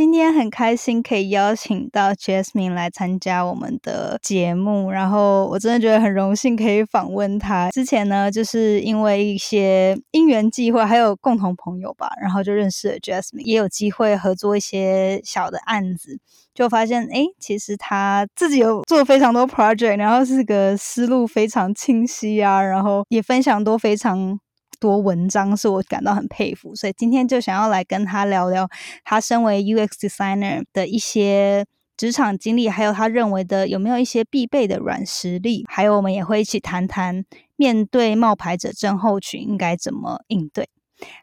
今天很开心可以邀请到 Jasmine 来参加我们的节目，然后我真的觉得很荣幸可以访问他。之前呢，就是因为一些因缘际会，还有共同朋友吧，然后就认识了 Jasmine，也有机会合作一些小的案子，就发现哎，其实他自己有做非常多 project，然后是个思路非常清晰啊，然后也分享多非常。多文章是我感到很佩服，所以今天就想要来跟他聊聊他身为 UX designer 的一些职场经历，还有他认为的有没有一些必备的软实力，还有我们也会一起谈谈面对冒牌者症候群应该怎么应对。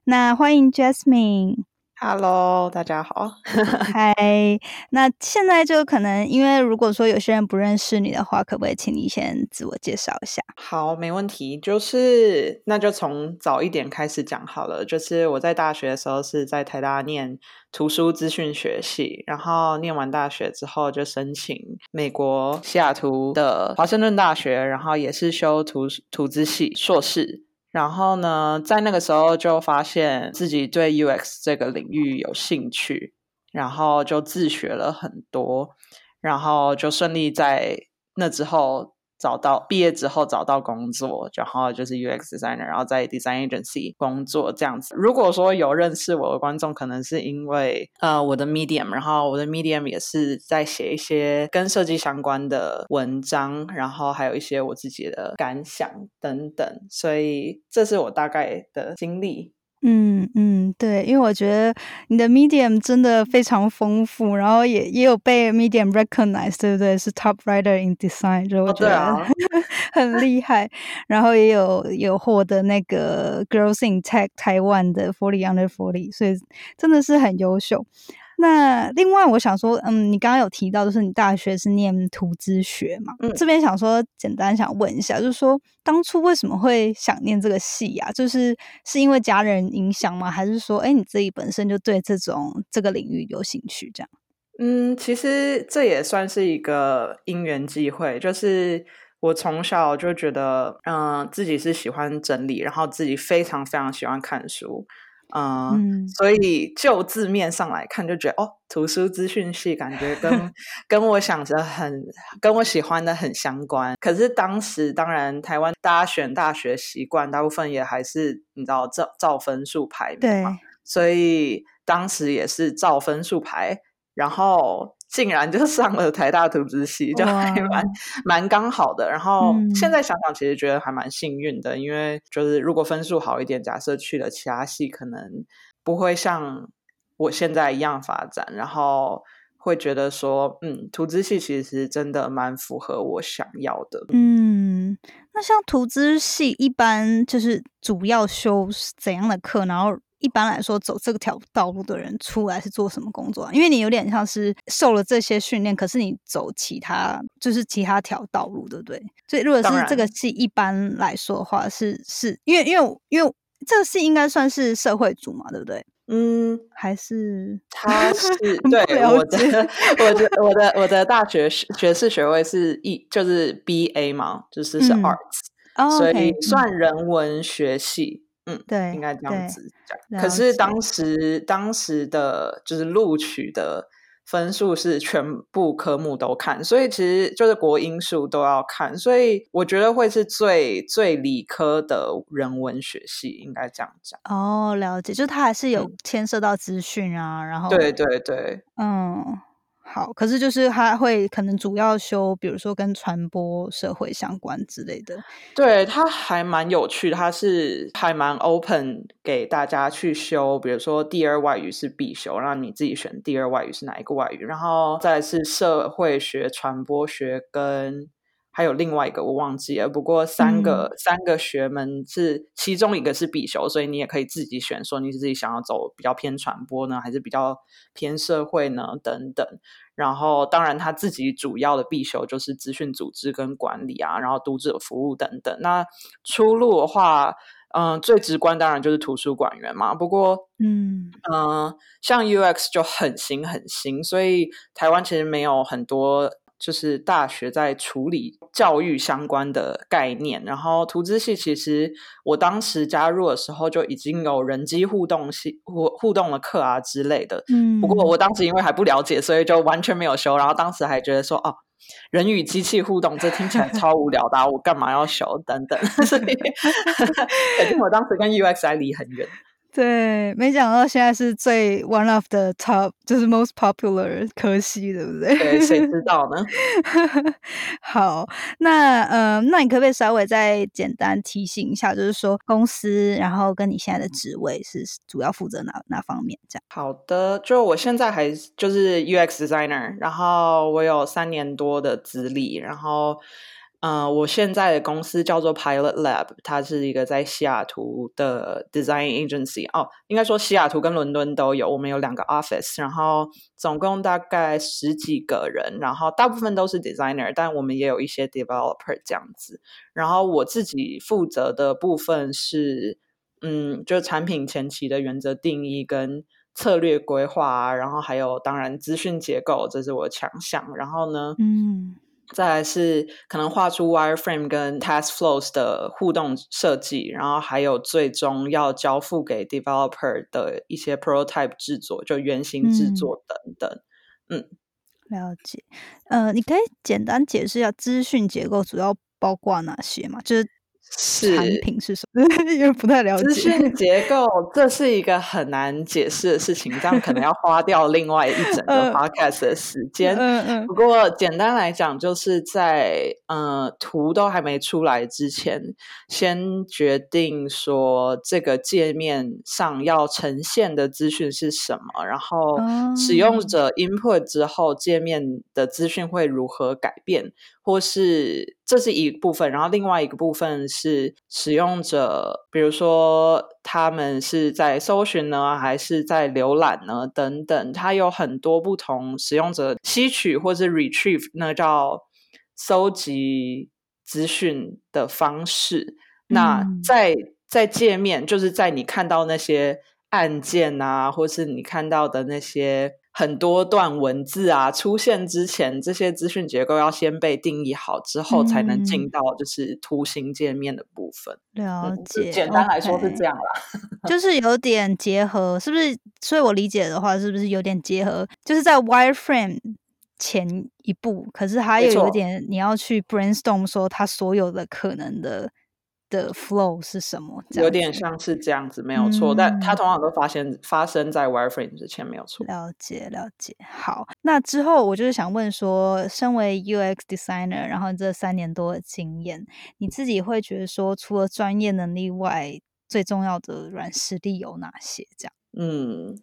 那欢迎 Jasmine。Hello，大家好。嗨，那现在就可能，因为如果说有些人不认识你的话，可不可以请你先自我介绍一下？好，没问题。就是那就从早一点开始讲好了。就是我在大学的时候是在台大念图书资讯学系，然后念完大学之后就申请美国西雅图的华盛顿大学，然后也是修图图资系硕士。然后呢，在那个时候就发现自己对 UX 这个领域有兴趣，然后就自学了很多，然后就顺利在那之后。找到毕业之后找到工作，然后就是 UX designer，然后在 design agency 工作这样子。如果说有认识我的观众，可能是因为呃我的 medium，然后我的 medium 也是在写一些跟设计相关的文章，然后还有一些我自己的感想等等，所以这是我大概的经历。嗯嗯，对，因为我觉得你的 Medium 真的非常丰富，然后也也有被 Medium recognize，对不对？是 Top Writer in Design，就我觉得很厉害。然后也有有获得那个 Girls in Tech 台湾的 Forty Under Forty，所以真的是很优秀。那另外，我想说，嗯，你刚刚有提到，就是你大学是念图资学嘛？嗯，这边想说，简单想问一下，就是说，当初为什么会想念这个系啊？就是是因为家人影响吗？还是说，哎，你自己本身就对这种这个领域有兴趣？这样？嗯，其实这也算是一个因缘际会，就是我从小就觉得，嗯，自己是喜欢整理，然后自己非常非常喜欢看书。嗯，所以就字面上来看，就觉得哦，图书资讯系感觉跟 跟我想着很跟我喜欢的很相关。可是当时当然台湾大家选大学习惯，大部分也还是你知道照照分数排名嘛，所以当时也是照分数排，然后。竟然就 上了台大图资系，就还蛮蛮刚好的。然后现在想想，其实觉得还蛮幸运的，因为就是如果分数好一点，假设去了其他系，可能不会像我现在一样发展。然后会觉得说，嗯，图资系其实真的蛮符合我想要的。嗯，那像图资系一般就是主要修怎样的课？然后一般来说，走这条道路的人出来是做什么工作？因为你有点像是受了这些训练，可是你走其他就是其他条道路，对不对？所以如果是这个系一般来说的话，是是因为因为因为这个系应该算是社会组嘛，对不对？嗯，还是他是 对我的 我的我的我的大学学士学位是一就是 B A 嘛，就是是 Arts，所以算人文学系。嗯，对，应该这样子讲。可是当时当时的就是录取的分数是全部科目都看，所以其实就是国英数都要看，所以我觉得会是最最理科的人文学系，应该这样讲。哦，了解，就它还是有牵涉到资讯啊，然后对对对，嗯。好，可是就是他会可能主要修，比如说跟传播社会相关之类的。对，他还蛮有趣，他是还蛮 open 给大家去修，比如说第二外语是必修，让你自己选第二外语是哪一个外语，然后再是社会学、传播学跟。还有另外一个我忘记了，不过三个三个学门是其中一个是必修，所以你也可以自己选，说你是自己想要走比较偏传播呢，还是比较偏社会呢等等。然后当然他自己主要的必修就是资讯组织跟管理啊，然后读者服务等等。那出路的话，嗯，最直观当然就是图书馆员嘛。不过，嗯嗯，像 UX 就很新很新，所以台湾其实没有很多。就是大学在处理教育相关的概念，然后图资系其实我当时加入的时候就已经有人机互动系互互动的课啊之类的。嗯，不过我当时因为还不了解，所以就完全没有修。然后当时还觉得说，哦，人与机器互动这听起来超无聊的，我干嘛要修？等等，所以 肯定我当时跟 UX 还离很远。对，没想到现在是最 one of the top，就是 most popular 科系，对不对？对，谁知道呢？好，那呃，那你可不可以稍微再简单提醒一下，就是说公司，然后跟你现在的职位是主要负责哪哪方面？这样。好的，就我现在还就是 UX designer，然后我有三年多的资历，然后。嗯，我现在的公司叫做 Pilot Lab，它是一个在西雅图的 design agency。哦，应该说西雅图跟伦敦都有，我们有两个 office，然后总共大概十几个人，然后大部分都是 designer，但我们也有一些 developer 这样子。然后我自己负责的部分是，嗯，就产品前期的原则定义跟策略规划，然后还有当然资讯结构，这是我的强项。然后呢，嗯。再来是可能画出 wireframe 跟 task flows 的互动设计，然后还有最终要交付给 developer 的一些 prototype 制作，就原型制作等等。嗯，了解。呃，你可以简单解释一下资讯结构主要包括哪些嘛？就是。产品是什么？因为不太了解。资 讯结构，这是一个很难解释的事情，这样可能要花掉另外一整个 podcast 的时间。嗯嗯。不过简单来讲，就是在呃图都还没出来之前，先决定说这个界面上要呈现的资讯是什么，然后使用者 input 之后，界面的资讯会如何改变。或是这是一部分，然后另外一个部分是使用者，比如说他们是在搜寻呢，还是在浏览呢？等等，它有很多不同使用者吸取或是 retrieve，那叫搜集资讯的方式。那在在界面，就是在你看到那些按键啊，或是你看到的那些。很多段文字啊出现之前，这些资讯结构要先被定义好之后，才能进到就是图形界面的部分。了解，简单来说是这样啦，就是有点结合，是不是？所以我理解的话，是不是有点结合？就是在 wireframe 前一步，可是还有有点你要去 brainstorm 说它所有的可能的。的 flow 是什么？有点像是这样子，没有错。但它通常都发生发生在 wireframe 之前，没有错。了解，了解。好，那之后我就是想问说，身为 UX designer，然后这三年多的经验，你自己会觉得说，除了专业能力外，最重要的软实力有哪些？这样？嗯，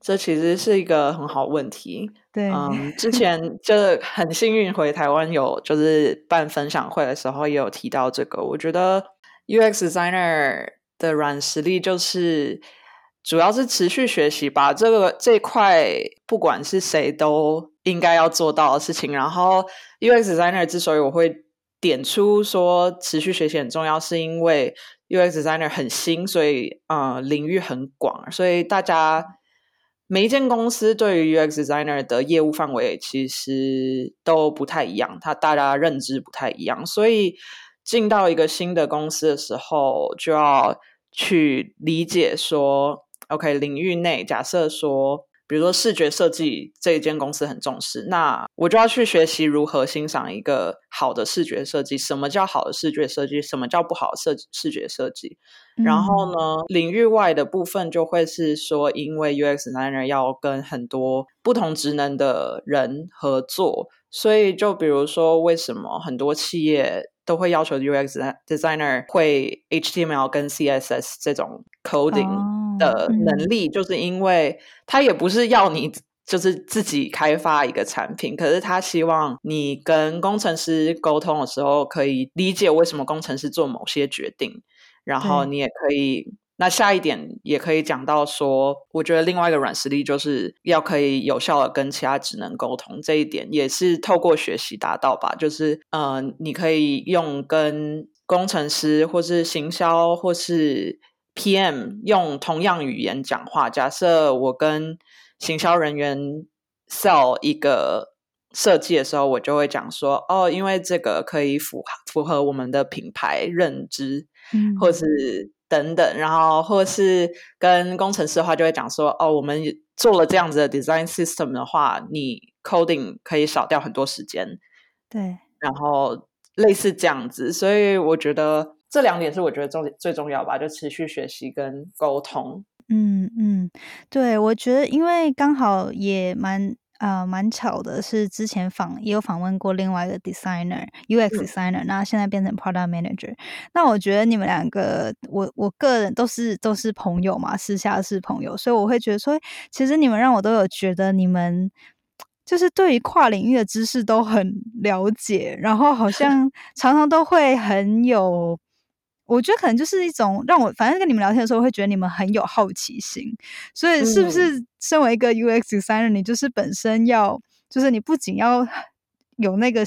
这其实是一个很好问题。对，嗯，之前就很幸运回台湾有就是办分享会的时候，也有提到这个。我觉得。UX designer 的软实力就是主要是持续学习吧，这个这块不管是谁都应该要做到的事情。然后 UX designer 之所以我会点出说持续学习很重要，是因为 UX designer 很新，所以呃领域很广，所以大家每一间公司对于 UX designer 的业务范围其实都不太一样，他大家认知不太一样，所以。进到一个新的公司的时候，就要去理解说，OK，领域内假设说比如说视觉设计这一间公司很重视，那我就要去学习如何欣赏一个好的视觉设计。什么叫好的视觉设计？什么叫不好的设视觉设计？然后呢，领域外的部分就会是说，因为 UX designer 要跟很多不同职能的人合作，所以就比如说，为什么很多企业都会要求 UX designer 会 HTML 跟 CSS 这种 coding？的能力，就是因为他也不是要你就是自己开发一个产品，可是他希望你跟工程师沟通的时候，可以理解为什么工程师做某些决定，然后你也可以。那下一点也可以讲到说，我觉得另外一个软实力就是要可以有效的跟其他职能沟通，这一点也是透过学习达到吧。就是呃，你可以用跟工程师或是行销或是。P.M. 用同样语言讲话。假设我跟行销人员 sell 一个设计的时候，我就会讲说：“哦，因为这个可以符符合我们的品牌认知，嗯，或是等等。”然后，或是跟工程师的话，就会讲说：“哦，我们做了这样子的 design system 的话，你 coding 可以少掉很多时间。”对，然后类似这样子，所以我觉得。这两点是我觉得重最重要吧，就持续学习跟沟通。嗯嗯，对，我觉得因为刚好也蛮呃蛮巧的，是之前访也有访问过另外一个 designer UX designer，那现在变成 product manager。那我觉得你们两个，我我个人都是都是朋友嘛，私下是朋友，所以我会觉得说，其实你们让我都有觉得你们就是对于跨领域的知识都很了解，然后好像 常常都会很有。我觉得可能就是一种让我，反正跟你们聊天的时候，会觉得你们很有好奇心。所以，是不是身为一个 UX designer，，你就是本身要，就是你不仅要有那个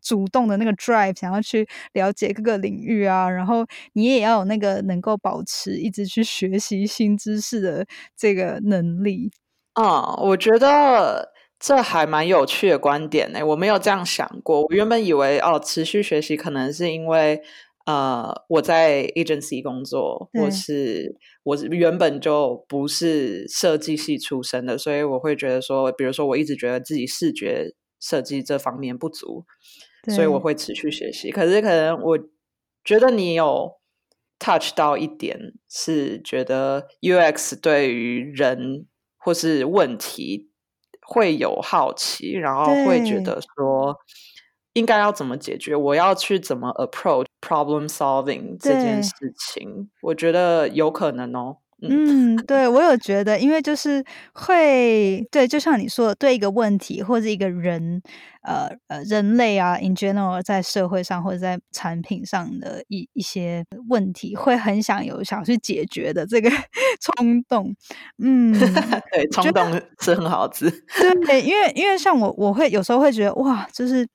主动的那个 drive，想要去了解各个领域啊，然后你也要有那个能够保持一直去学习新知识的这个能力。啊，我觉得这还蛮有趣的观点呢。我没有这样想过。我原本以为哦，持续学习可能是因为。呃，我在 agency 工作，或是我原本就不是设计系出身的，所以我会觉得说，比如说我一直觉得自己视觉设计这方面不足，所以我会持续学习。可是可能我觉得你有 touch 到一点，是觉得 UX 对于人或是问题会有好奇，然后会觉得说。应该要怎么解决？我要去怎么 approach problem solving 这件事情？我觉得有可能哦。嗯，对我有觉得，因为就是会对，就像你说的，对一个问题或者一个人，呃呃，人类啊，in general，在社会上或者在产品上的一一些问题，会很想有想去解决的这个 冲动。嗯，对，冲动是很好字。对，因为因为像我，我会有时候会觉得哇，就是。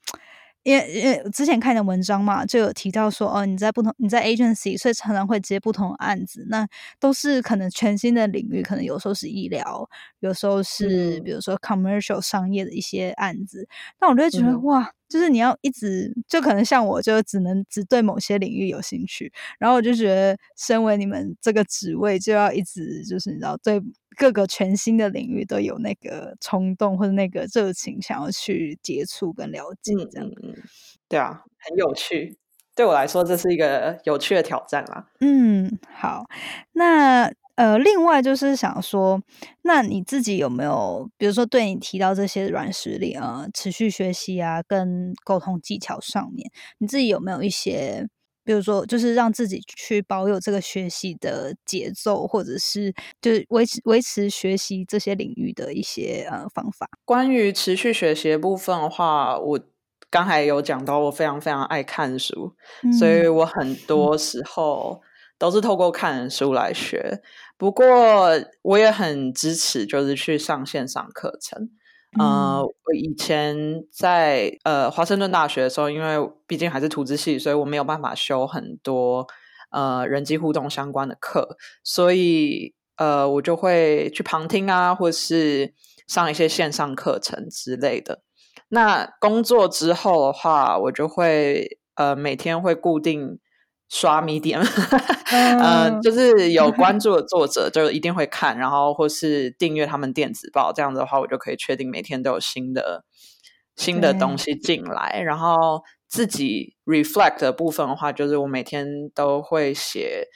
因为因为之前看的文章嘛，就有提到说，哦，你在不同你在 agency，所以常常会接不同案子，那都是可能全新的领域，可能有时候是医疗，有时候是比如说 commercial 商业的一些案子。那我就会觉得，哇，就是你要一直，就可能像我，就只能只对某些领域有兴趣。然后我就觉得，身为你们这个职位，就要一直就是你知道对。各个全新的领域都有那个冲动或者那个热情，想要去接触跟了解，这样，对啊，很有趣。对我来说，这是一个有趣的挑战啦。嗯，好，那呃，另外就是想说，那你自己有没有，比如说对你提到这些软实力啊，持续学习啊，跟沟通技巧上面，你自己有没有一些？比如说，就是让自己去保有这个学习的节奏，或者是就是维持维持学习这些领域的一些呃方法。关于持续学习的部分的话，我刚才有讲到，我非常非常爱看书，所以我很多 时候都是透过看书来学。不过，我也很支持，就是去上线上课程。呃，我以前在呃华盛顿大学的时候，因为毕竟还是图资系，所以我没有办法修很多呃人机互动相关的课，所以呃我就会去旁听啊，或是上一些线上课程之类的。那工作之后的话，我就会呃每天会固定刷 Medium，呃，就是有关注的作者就一定会看，然后或是订阅他们电子报，这样子的话，我就可以确定每天都有新的新的东西进来。然后自己 reflect 的部分的话，就是我每天都会写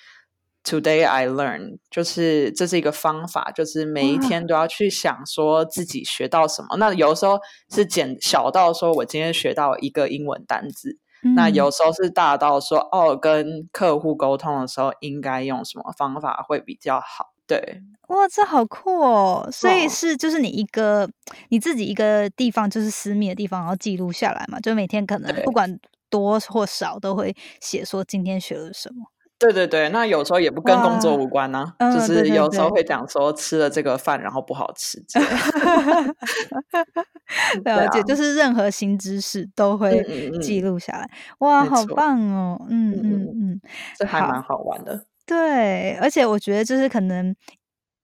Today I learn，就是这是一个方法，就是每一天都要去想说自己学到什么。那有时候是简小到说我今天学到一个英文单字。那有时候是大到说哦，跟客户沟通的时候应该用什么方法会比较好？对，哇，这好酷哦！所以是就是你一个你自己一个地方，就是私密的地方，然后记录下来嘛，就每天可能不管多或少都会写说今天学了什么。对对对，那有时候也不跟工作无关呢，就是有时候会讲说吃了这个饭然后不好吃。了解，就是任何新知识都会记录下来。哇，好棒哦！嗯嗯嗯，这还蛮好玩的。对，而且我觉得就是可能。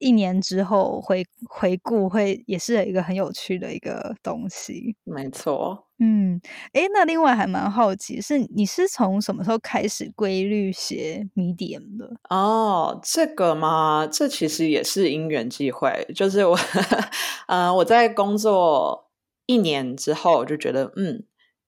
一年之后回回顾会也是一个很有趣的一个东西，没错。嗯，诶，那另外还蛮好奇，是你是从什么时候开始规律写 Medium 的？哦，这个嘛，这其实也是因缘际会，就是我，呃，我在工作一年之后就觉得，嗯，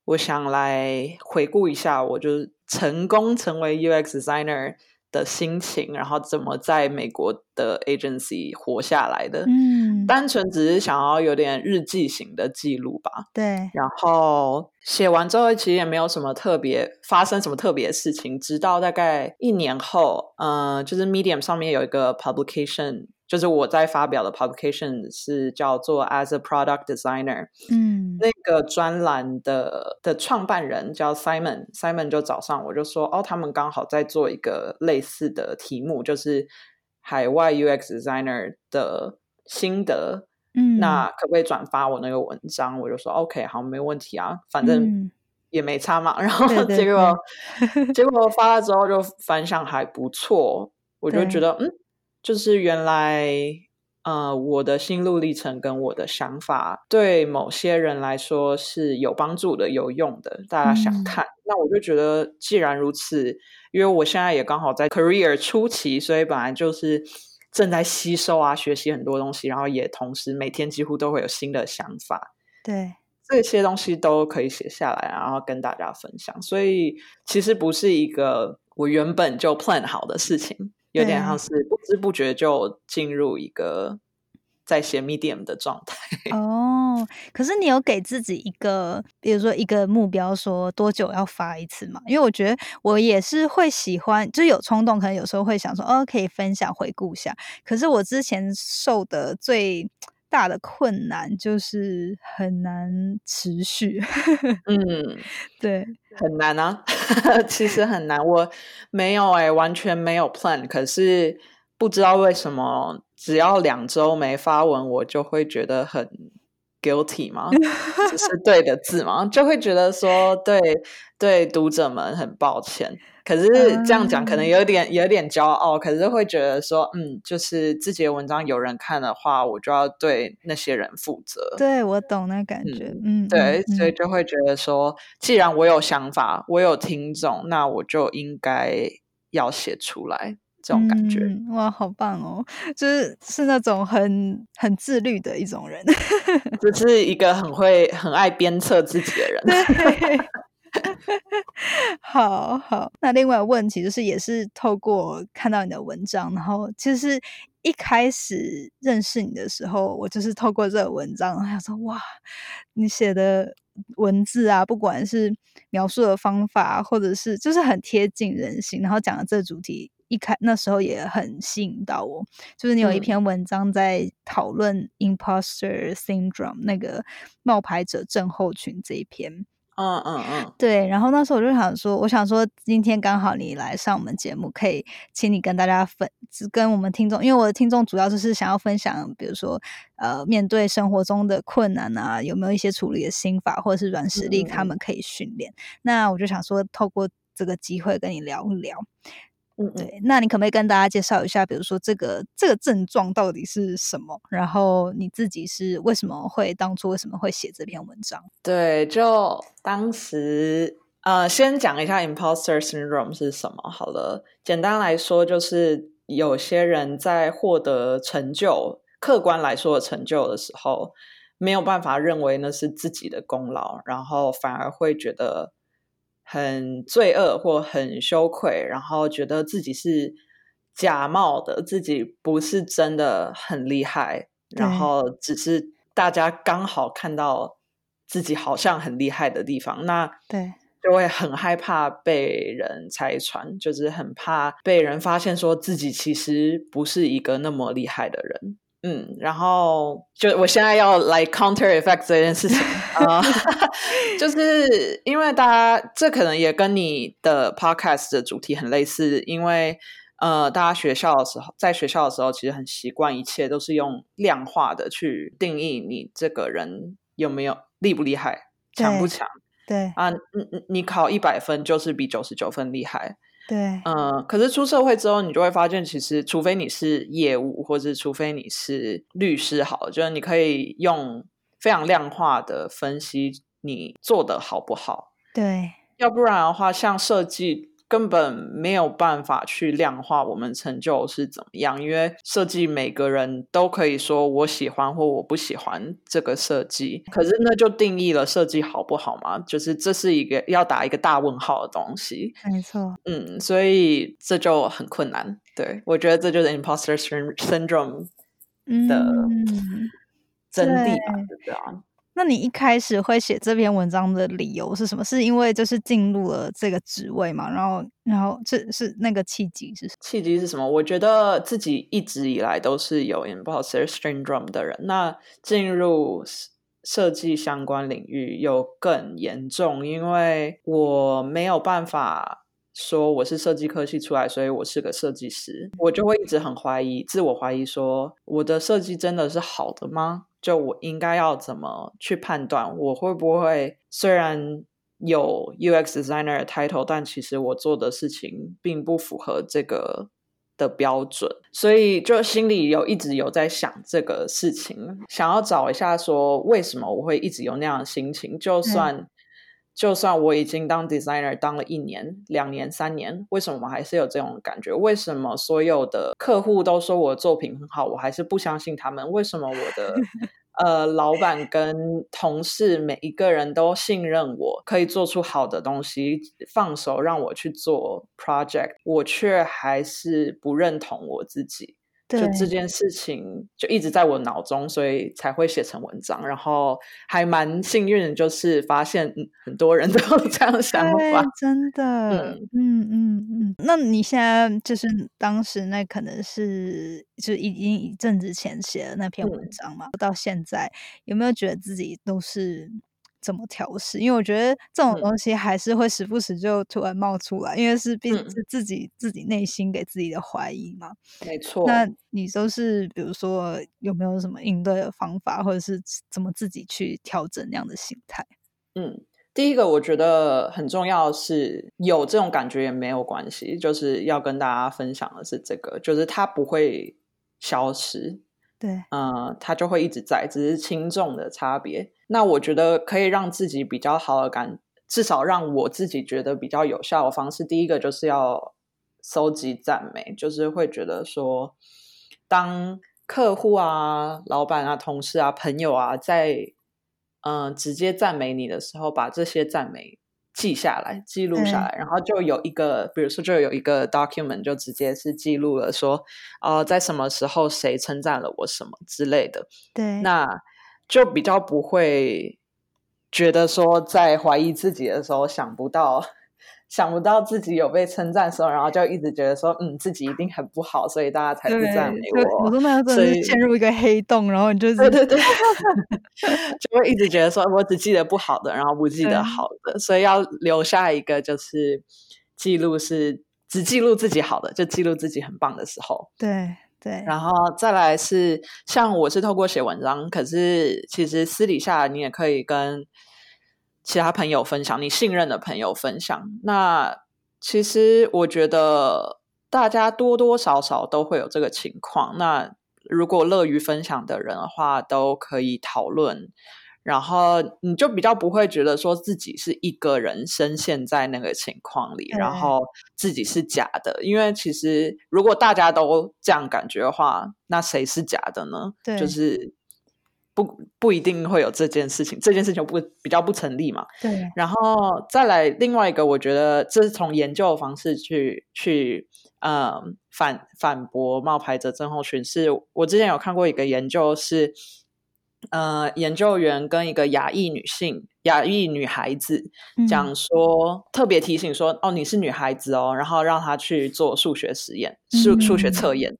我想来回顾一下，我就成功成为 UX designer。的心情，然后怎么在美国的 agency 活下来的？嗯，单纯只是想要有点日记型的记录吧。对，然后写完之后，其实也没有什么特别发生什么特别的事情，直到大概一年后，嗯，就是 Medium 上面有一个 publication。就是我在发表的 publication 是叫做 As a Product Designer，嗯，那个专栏的的创办人叫 Simon，Simon 就早上我就说，哦，他们刚好在做一个类似的题目，就是海外 UX designer 的心得，嗯，那可不可以转发我那个文章？我就说 OK，好，没问题啊，反正也没差嘛。然后结果结果发了之后就反响还不错，我就觉得嗯。就是原来，呃，我的心路历程跟我的想法，对某些人来说是有帮助的、有用的。大家想看，那我就觉得，既然如此，因为我现在也刚好在 career 初期，所以本来就是正在吸收啊、学习很多东西，然后也同时每天几乎都会有新的想法。对，这些东西都可以写下来，然后跟大家分享。所以其实不是一个我原本就 plan 好的事情。有点像是不知不觉就进入一个在写 medium 的状态 哦。可是你有给自己一个，比如说一个目标，说多久要发一次嘛？因为我觉得我也是会喜欢，就有冲动，可能有时候会想说，哦，可以分享回顾一下。可是我之前受的最大的困难就是很难持续。嗯，对。很难啊，其实很难。我没有哎，完全没有 plan。可是不知道为什么，只要两周没发文，我就会觉得很 guilty 吗？这是对的字吗？就会觉得说，对对，读者们很抱歉。可是这样讲可能有点有点骄傲，可是会觉得说，嗯，就是自己的文章有人看的话，我就要对那些人负责。对，我懂那感觉，嗯，对，所以就会觉得说，既然我有想法，我有听众，那我就应该要写出来，这种感觉。哇，好棒哦！就是是那种很很自律的一种人，就是一个很会很爱鞭策自己的人。好好，那另外问题就是，也是透过看到你的文章，然后其实一开始认识你的时候，我就是透过这个文章，然后说哇，你写的文字啊，不管是描述的方法，或者是就是很贴近人心，然后讲的这主题，一开那时候也很吸引到我。就是你有一篇文章在讨论 imposter syndrome 那个冒牌者症候群这一篇。嗯嗯嗯，对。然后那时候我就想说，我想说今天刚好你来上我们节目，可以请你跟大家分，跟我们听众，因为我的听众主要就是想要分享，比如说呃，面对生活中的困难啊，有没有一些处理的心法，或者是软实力，他们可以训练。那我就想说，透过这个机会跟你聊一聊。嗯，对，那你可不可以跟大家介绍一下，比如说这个这个症状到底是什么？然后你自己是为什么会当初为什么会写这篇文章？对，就当时呃，先讲一下 imposter syndrome 是什么好了。简单来说，就是有些人在获得成就，客观来说的成就的时候，没有办法认为那是自己的功劳，然后反而会觉得很罪恶或很羞愧，然后觉得自己是假冒的，自己不是真的很厉害，然后只是大家刚好看到自己好像很厉害的地方，那对。就会很害怕被人拆穿，就是很怕被人发现说自己其实不是一个那么厉害的人。嗯，然后就我现在要来 counter effect 这件事情啊，就是因为大家这可能也跟你的 podcast 的主题很类似，因为呃，大家学校的时候，在学校的时候，其实很习惯一切都是用量化的去定义你这个人有没有厉不厉害，强不强。对啊，你你你考一百分就是比九十九分厉害。对，嗯，可是出社会之后，你就会发现，其实除非你是业务，或者除非你是律师，好，就是你可以用非常量化的分析你做的好不好。对，要不然的话，像设计。根本没有办法去量化我们成就是怎么样，因为设计每个人都可以说我喜欢或我不喜欢这个设计，可是那就定义了设计好不好嘛？就是这是一个要打一个大问号的东西。没错，嗯，所以这就很困难。对我觉得这就是 imposter syndrome 的真谛吧，就这样。那你一开始会写这篇文章的理由是什么？是因为就是进入了这个职位嘛？然后，然后这是那个契机是什么？契机是什么？我觉得自己一直以来都是有 imposter syndrome 的人。那进入设计相关领域又更严重，因为我没有办法说我是设计科系出来，所以我是个设计师，我就会一直很怀疑，自我怀疑，说我的设计真的是好的吗？就我应该要怎么去判断，我会不会虽然有 UX designer 的 title，但其实我做的事情并不符合这个的标准，所以就心里有一直有在想这个事情，想要找一下说为什么我会一直有那样的心情，就算就算我已经当 designer 当了一年、两年、三年，为什么我还是有这种感觉？为什么所有的客户都说我的作品很好，我还是不相信他们？为什么我的 呃老板跟同事每一个人都信任我，可以做出好的东西，放手让我去做 project，我却还是不认同我自己？就这件事情就一直在我脑中，所以才会写成文章。然后还蛮幸运的，就是发现很多人都有 这样的想法，真的。嗯嗯嗯嗯。那你现在就是当时那可能是就已经一阵子前写的那篇文章嘛？到现在有没有觉得自己都是？怎么调试？因为我觉得这种东西还是会时不时就突然冒出来，因为是毕竟是自己自己内心给自己的怀疑嘛。没错。那你都是比如说有没有什么应对的方法，或者是怎么自己去调整那样的心态？嗯，第一个我觉得很重要是有这种感觉也没有关系，就是要跟大家分享的是这个，就是它不会消失。对，嗯，它就会一直在，只是轻重的差别。那我觉得可以让自己比较好的感，至少让我自己觉得比较有效的方式，第一个就是要收集赞美，就是会觉得说，当客户啊、老板啊、同事啊、朋友啊，在嗯直接赞美你的时候，把这些赞美。记下来，记录下来，然后就有一个，比如说，就有一个 document，就直接是记录了说，哦，在什么时候谁称赞了我什么之类的。对，那就比较不会觉得说，在怀疑自己的时候想不到。想不到自己有被称赞的时候，然后就一直觉得说，嗯，自己一定很不好，所以大家才不赞美我。我说那真的是陷入一个黑洞，然后你就是对对对，就会一直觉得说我只记得不好的，然后不记得好的，所以要留下一个就是记录，是只记录自己好的，就记录自己很棒的时候。对对，然后再来是像我是透过写文章，可是其实私底下你也可以跟。其他朋友分享，你信任的朋友分享。那其实我觉得大家多多少少都会有这个情况。那如果乐于分享的人的话，都可以讨论，然后你就比较不会觉得说自己是一个人深陷在那个情况里，然后自己是假的。因为其实如果大家都这样感觉的话，那谁是假的呢？对，就是不不一定会有这件事情，这件事情不比较不成立嘛。对，然后再来另外一个，我觉得这是从研究的方式去去嗯反反驳冒牌者症候群。是我之前有看过一个研究是。呃，研究员跟一个亚裔女性、亚裔女孩子讲说，特别提醒说，哦，你是女孩子哦，然后让她去做数学实验、数数学测验，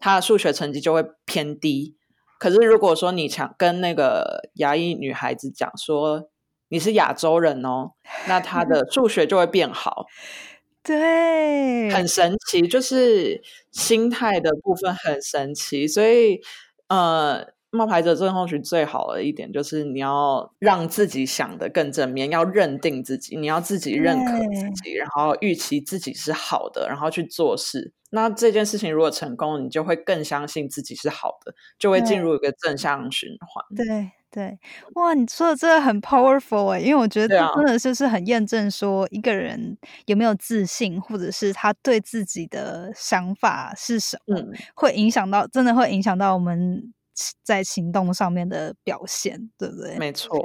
她的数学成绩就会偏低。可是如果说你想跟那个牙医女孩子讲说你是亚洲人哦，那她的数学就会变好。对，很神奇，就是心态的部分很神奇，所以呃。冒牌者症候群最好的一点就是你要让自己想的更正面，要认定自己，你要自己认可自己，然后预期自己是好的，然后去做事。那这件事情如果成功，你就会更相信自己是好的，就会进入一个正向循环。对对，哇，你说的真的很 powerful 哎，因为我觉得真的就是很验证说一个人有没有自信，或者是他对自己的想法是什么，会影响到，真的会影响到我们。在行动上面的表现，对不对？没错，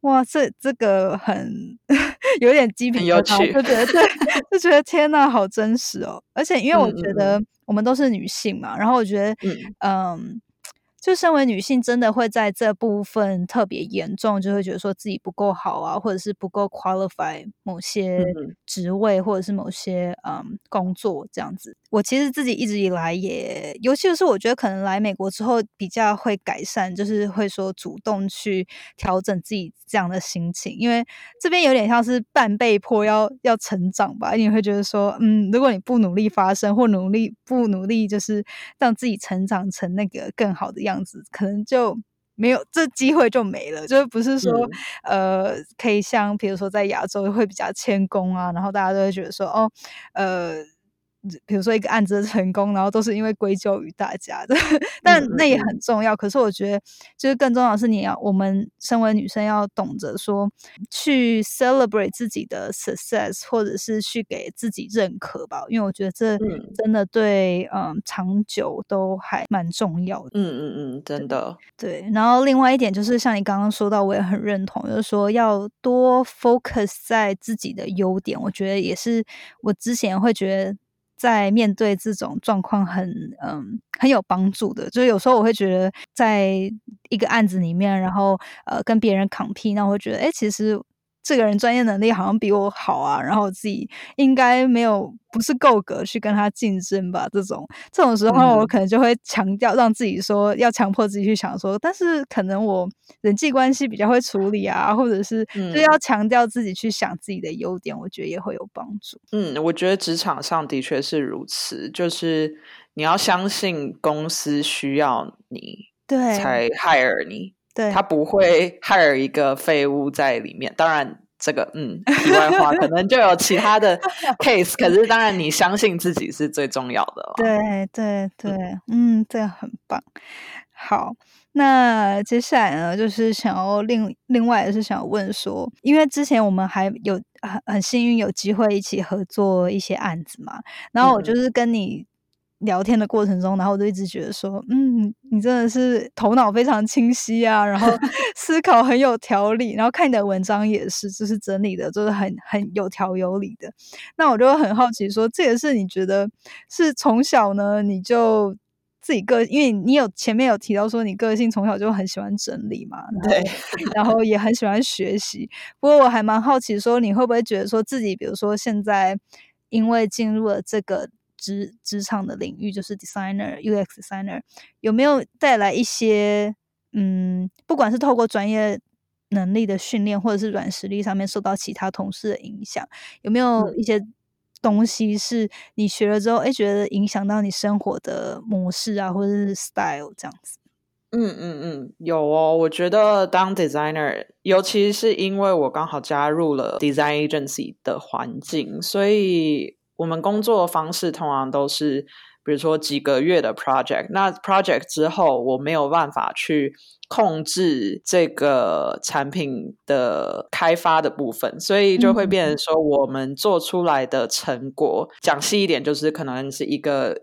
哇，这这个很 有点鸡皮疙瘩，就觉得对，就觉得天呐，好真实哦！而且因为我觉得我们都是女性嘛，然后我觉得，嗯。就身为女性，真的会在这部分特别严重，就会觉得说自己不够好啊，或者是不够 qualify 某些职位，或者是某些嗯工作这样子。我其实自己一直以来也，尤其是我觉得可能来美国之后比较会改善，就是会说主动去调整自己这样的心情，因为这边有点像是半被迫要要成长吧。你会觉得说，嗯，如果你不努力发声，或努力不努力，就是让自己成长成那个更好的样。子可能就没有这机会就没了，就是不是说呃可以像比如说在亚洲会比较谦恭啊，然后大家都会觉得说哦呃。比如说一个案子的成功，然后都是因为归咎于大家的，但那也很重要。可是我觉得，就是更重要的是，你要我们身为女生要懂得说，去 celebrate 自己的 success，或者是去给自己认可吧。因为我觉得这真的对嗯长久都还蛮重要的。嗯嗯嗯，真的对。然后另外一点就是像你刚刚说到，我也很认同，就是说要多 focus 在自己的优点。我觉得也是我之前会觉得。在面对这种状况，很嗯很有帮助的。就是有时候我会觉得，在一个案子里面，然后呃跟别人 compete，那我会觉得，哎，其实。这个人专业能力好像比我好啊，然后自己应该没有不是够格去跟他竞争吧？这种这种时候，我可能就会强调让自己说要强迫自己去想说，但是可能我人际关系比较会处理啊，或者是就要强调自己去想自己的优点，我觉得也会有帮助。嗯，我觉得职场上的确是如此，就是你要相信公司需要你，对，才 hire 你。对，他不会 hire 一个废物在里面。当然，这个嗯，题外话，可能就有其他的 case。可是，当然，你相信自己是最重要的。对对对，嗯，这个很棒。好，那接下来呢，就是想要另另外是想问说，因为之前我们还有很很幸运有机会一起合作一些案子嘛，然后我就是跟你。聊天的过程中，然后我就一直觉得说，嗯，你真的是头脑非常清晰啊，然后 思考很有条理，然后看你的文章也是，就是整理的，就是很很有条有理的。那我就很好奇，说这也是你觉得是从小呢，你就自己个，因为你有前面有提到说你个性从小就很喜欢整理嘛，对，然后也很喜欢学习。不过我还蛮好奇，说你会不会觉得说自己，比如说现在因为进入了这个。职职场的领域就是 designer UX designer 有没有带来一些嗯，不管是透过专业能力的训练，或者是软实力上面受到其他同事的影响，有没有一些东西是你学了之后，哎，觉得影响到你生活的模式啊，或者是 style 这样子？嗯嗯嗯，有哦。我觉得当 designer，尤其是因为我刚好加入了 design agency 的环境，所以。我们工作的方式通常都是比如说几个月的 project，那 project 之后我没有办法去控制这个产品的开发的部分，所以就会变成说我们做出来的成果，讲细一点就是可能是一个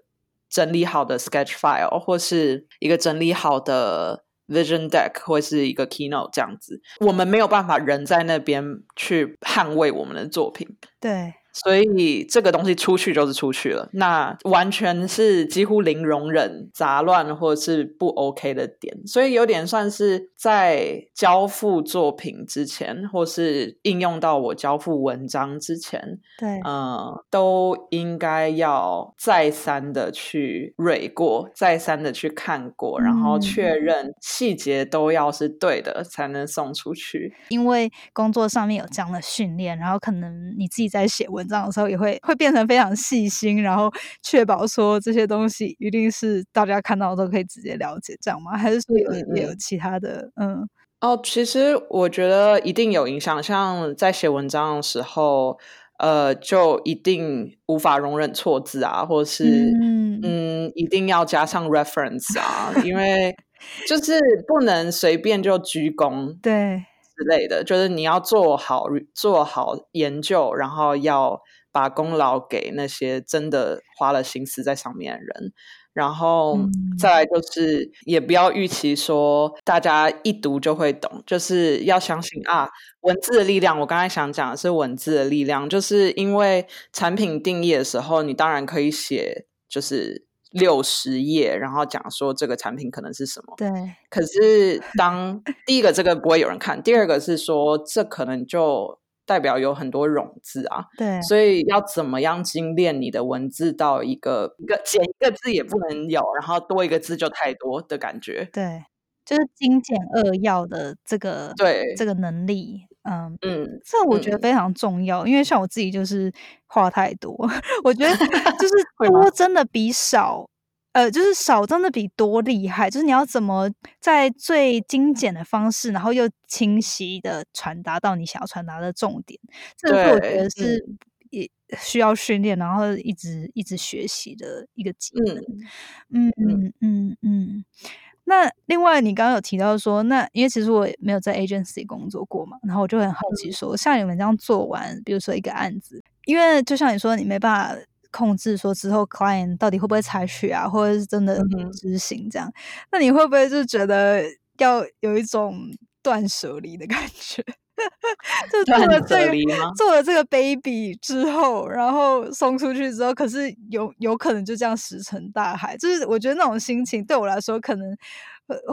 整理好的 sketch file，或是一个整理好的。Vision Deck 或是一个 Keynote 这样子，我们没有办法人在那边去捍卫我们的作品。对。所以这个东西出去就是出去了，那完全是几乎零容忍杂乱或者是不 OK 的点，所以有点算是在交付作品之前，或是应用到我交付文章之前，对，嗯，都应该要再三的去蕊过，再三的去看过，然后确认细节都要是对的，才能送出去。因为工作上面有这样的训练，然后可能你自己在写文。这样的时候也会会变成非常细心，然后确保说这些东西一定是大家看到都可以直接了解，这样吗？还是说有也有其他的？嗯，哦，其实我觉得一定有影响。像在写文章的时候，呃，就一定无法容忍错字啊，或是嗯，一定要加上 reference 啊，因 为就是不能随便就鞠躬。对。之类的，就是你要做好做好研究，然后要把功劳给那些真的花了心思在上面的人，然后再来就是也不要预期说大家一读就会懂，就是要相信啊，文字的力量。我刚才想讲的是文字的力量，就是因为产品定义的时候，你当然可以写，就是。六十页，然后讲说这个产品可能是什么？对。可是当第一个这个不会有人看，第二个是说这可能就代表有很多冗字啊。对。所以要怎么样精炼你的文字到一个一个减一个字也不能有，然后多一个字就太多的感觉。对，就是精简扼要的这个对这个能力。嗯嗯，这我觉得非常重要，因为像我自己就是话太多，我觉得就是 多真的比少，呃，就是少真的比多厉害。就是你要怎么在最精简的方式，然后又清晰的传达到你想要传达的重点，这个我觉得是也需要训练，然后一直一直学习的一个技能。嗯嗯嗯嗯。那另外，你刚刚有提到说，那因为其实我也没有在 agency 工作过嘛，然后我就很好奇说，像你们这样做完，比如说一个案子，因为就像你说，你没办法控制说之后 client 到底会不会采取啊，或者是真的执行这样，那你会不会就觉得要有一种断舍离的感觉？就做了这个，做了这个 baby 之后，然后送出去之后，可是有有可能就这样石沉大海。就是我觉得那种心情对我来说，可能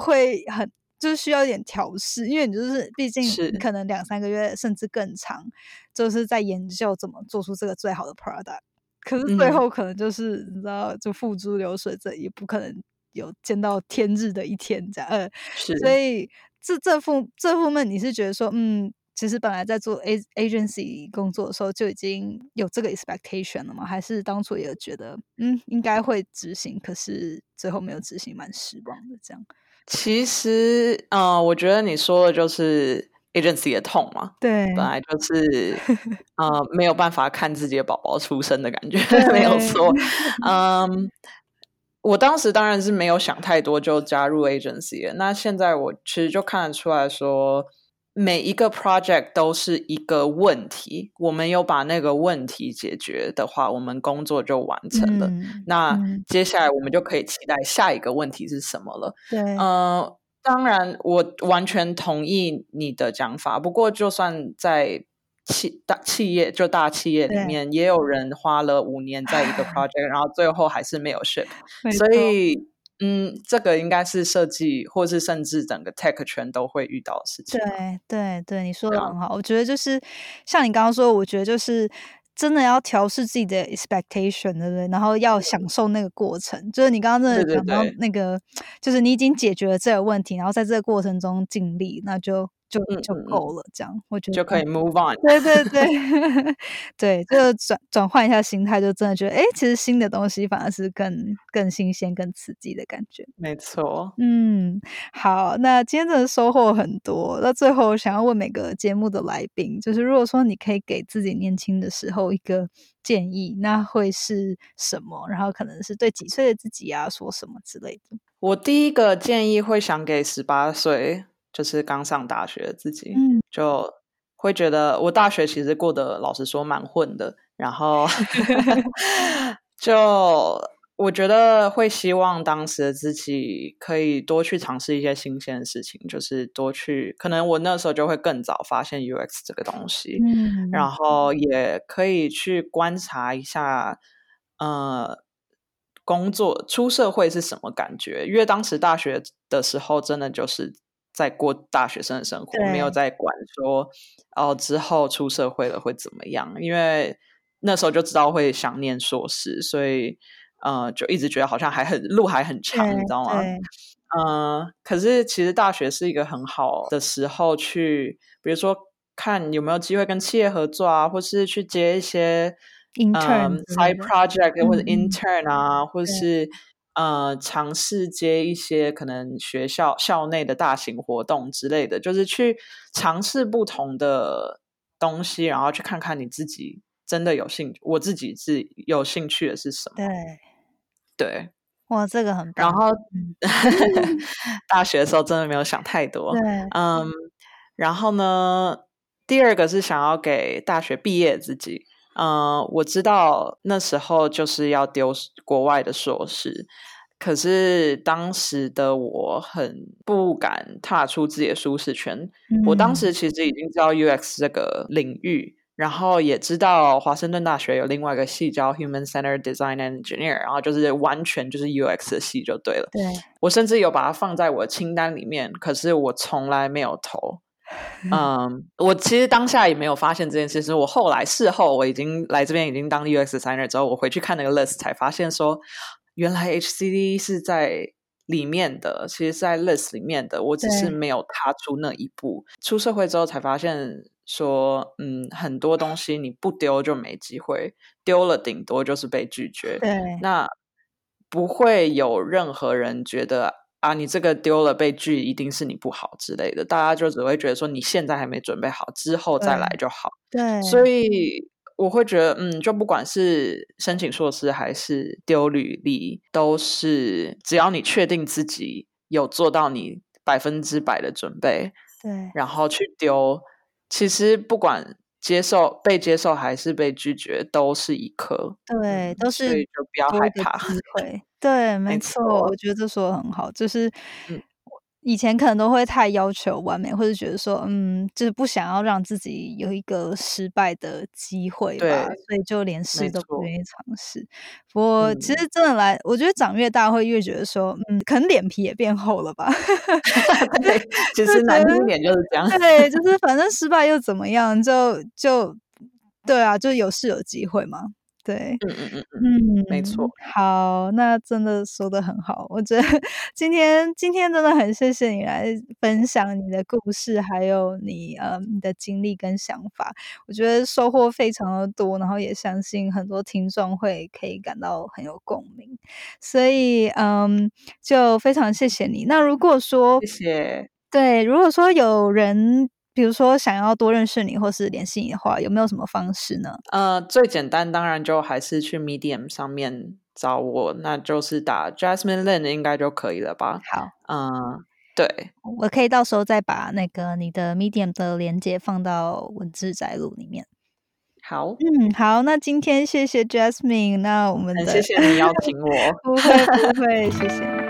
会很就是需要一点调试，因为你就是毕竟可能两三个月甚至更长，就是在研究怎么做出这个最好的 product。可是最后可能就是你知道，就付诸流水，这也不可能有见到天日的一天这样。呃，所以。这这副这副面，你是觉得说，嗯，其实本来在做 a agency 工作的时候就已经有这个 expectation 了吗？还是当初也觉得，嗯，应该会执行，可是最后没有执行，蛮失望的。这样，其实，呃，我觉得你说的就是 agency 的痛嘛。对，本来就是，呃，没有办法看自己的宝宝出生的感觉，没有错，嗯。我当时当然是没有想太多就加入 agency 了。那现在我其实就看得出来说，每一个 project 都是一个问题。我们有把那个问题解决的话，我们工作就完成了。那接下来我们就可以期待下一个问题是什么了。对，嗯，当然我完全同意你的讲法。不过，就算在企大企业就大企业里面，也有人花了五年在一个 project，然后最后还是没有 ship。所以，嗯，这个应该是设计，或是甚至整个 tech 圈都会遇到的事情。对对对，你说的很好。我觉得就是像你刚刚说，我觉得就是真的要调试自己的 expectation，对不对？然后要享受那个过程。就是你刚刚真的讲到那个，就是你已经解决了这个问题，然后在这个过程中尽力，那就。就就够了，这样我觉得就可以 move on。对对对，对，就转转换一下心态，就真的觉得，哎，其实新的东西反而是更更新鲜、更刺激的感觉。没错，嗯，好，那今天真的收获很多。那最后想要问每个节目的来宾，就是如果说你可以给自己年轻的时候一个建议，那会是什么？然后可能是对几岁的自己啊，说什么之类的。我第一个建议会想给十八岁。就是刚上大学的自己，就会觉得我大学其实过得老实说蛮混的，然后 就我觉得会希望当时的自己可以多去尝试一些新鲜的事情，就是多去，可能我那时候就会更早发现 UX 这个东西，嗯然后也可以去观察一下，呃，工作出社会是什么感觉，因为当时大学的时候真的就是。在过大学生的生活，没有在管说哦之后出社会了会怎么样，因为那时候就知道会想念硕士，所以呃就一直觉得好像还很路还很长，你知道吗？嗯，可是其实大学是一个很好的时候去，比如说看有没有机会跟企业合作啊，或是去接一些 intern side project 或者 intern 啊，或者是。呃，尝试接一些可能学校校内的大型活动之类的，就是去尝试不同的东西，然后去看看你自己真的有兴趣。我自己是有兴趣的是什么？对，对，哇，这个很棒。然 后大学的时候真的没有想太多。对，嗯，然后呢，第二个是想要给大学毕业自己。嗯，我知道那时候就是要丢国外的硕士。可是当时的我很不敢踏出自己的舒适圈。我当时其实已经知道 UX 这个领域，然后也知道华盛顿大学有另外一个系叫 Human Centered Design Engineer，然后就是完全就是 UX 的系就对了。对我甚至有把它放在我的清单里面，可是我从来没有投。嗯，我其实当下也没有发现这件事，是我后来事后我已经来这边已经当 UX designer 之后，我回去看那个 list 才发现说。原来 HCD 是在里面的，其实是在 list 里面的，我只是没有踏出那一步。出社会之后才发现，说嗯，很多东西你不丢就没机会，丢了顶多就是被拒绝。对，那不会有任何人觉得啊，你这个丢了被拒，一定是你不好之类的。大家就只会觉得说，你现在还没准备好，之后再来就好。对，所以。我会觉得，嗯，就不管是申请硕士还是丢履历，都是只要你确定自己有做到你百分之百的准备，对，然后去丢，其实不管接受被接受还是被拒绝，都是一颗，对，都是，所以就不要害怕对，没错，我觉得这说的很好，就是。以前可能都会太要求完美，或者觉得说，嗯，就是不想要让自己有一个失败的机会吧，所以就连试都不愿意尝试。不过，其实真的来，我觉得长越大会越觉得说，嗯，可能脸皮也变厚了吧。对，其实难听点就是这样。对，就是反正失败又怎么样，就就对啊，就有事有机会嘛。对，嗯嗯嗯嗯，没错。好，那真的说的很好。我觉得今天今天真的很谢谢你来分享你的故事，还有你呃你的经历跟想法。我觉得收获非常的多，然后也相信很多听众会可以感到很有共鸣。所以嗯，就非常谢谢你。那如果说谢谢，对，如果说有人。比如说，想要多认识你或是联系你的话，有没有什么方式呢？呃，最简单当然就还是去 Medium 上面找我，那就是打 Jasmine Lin 应该就可以了吧？好，嗯，对，我可以到时候再把那个你的 Medium 的连接放到文字摘录里面。好，嗯，好，那今天谢谢 Jasmine，那我们谢谢你邀请我，不会不会，谢谢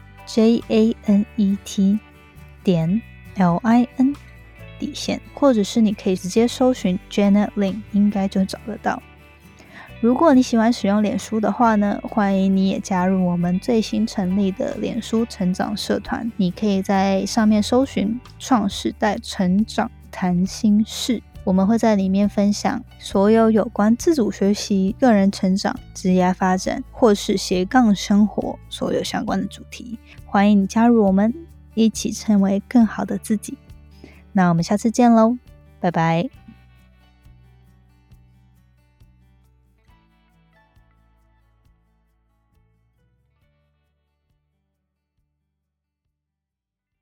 J A N E T。点 L I N 底线，或者是你可以直接搜寻 Janet Lin，应该就找得到。如果你喜欢使用脸书的话呢，欢迎你也加入我们最新成立的脸书成长社团。你可以在上面搜寻“创时代成长谈心事”，我们会在里面分享所有有关自主学习、个人成长、职业发展或是斜杠生活所有相关的主题。欢迎你加入我们，一起成为更好的自己。那我们下次见喽，拜拜。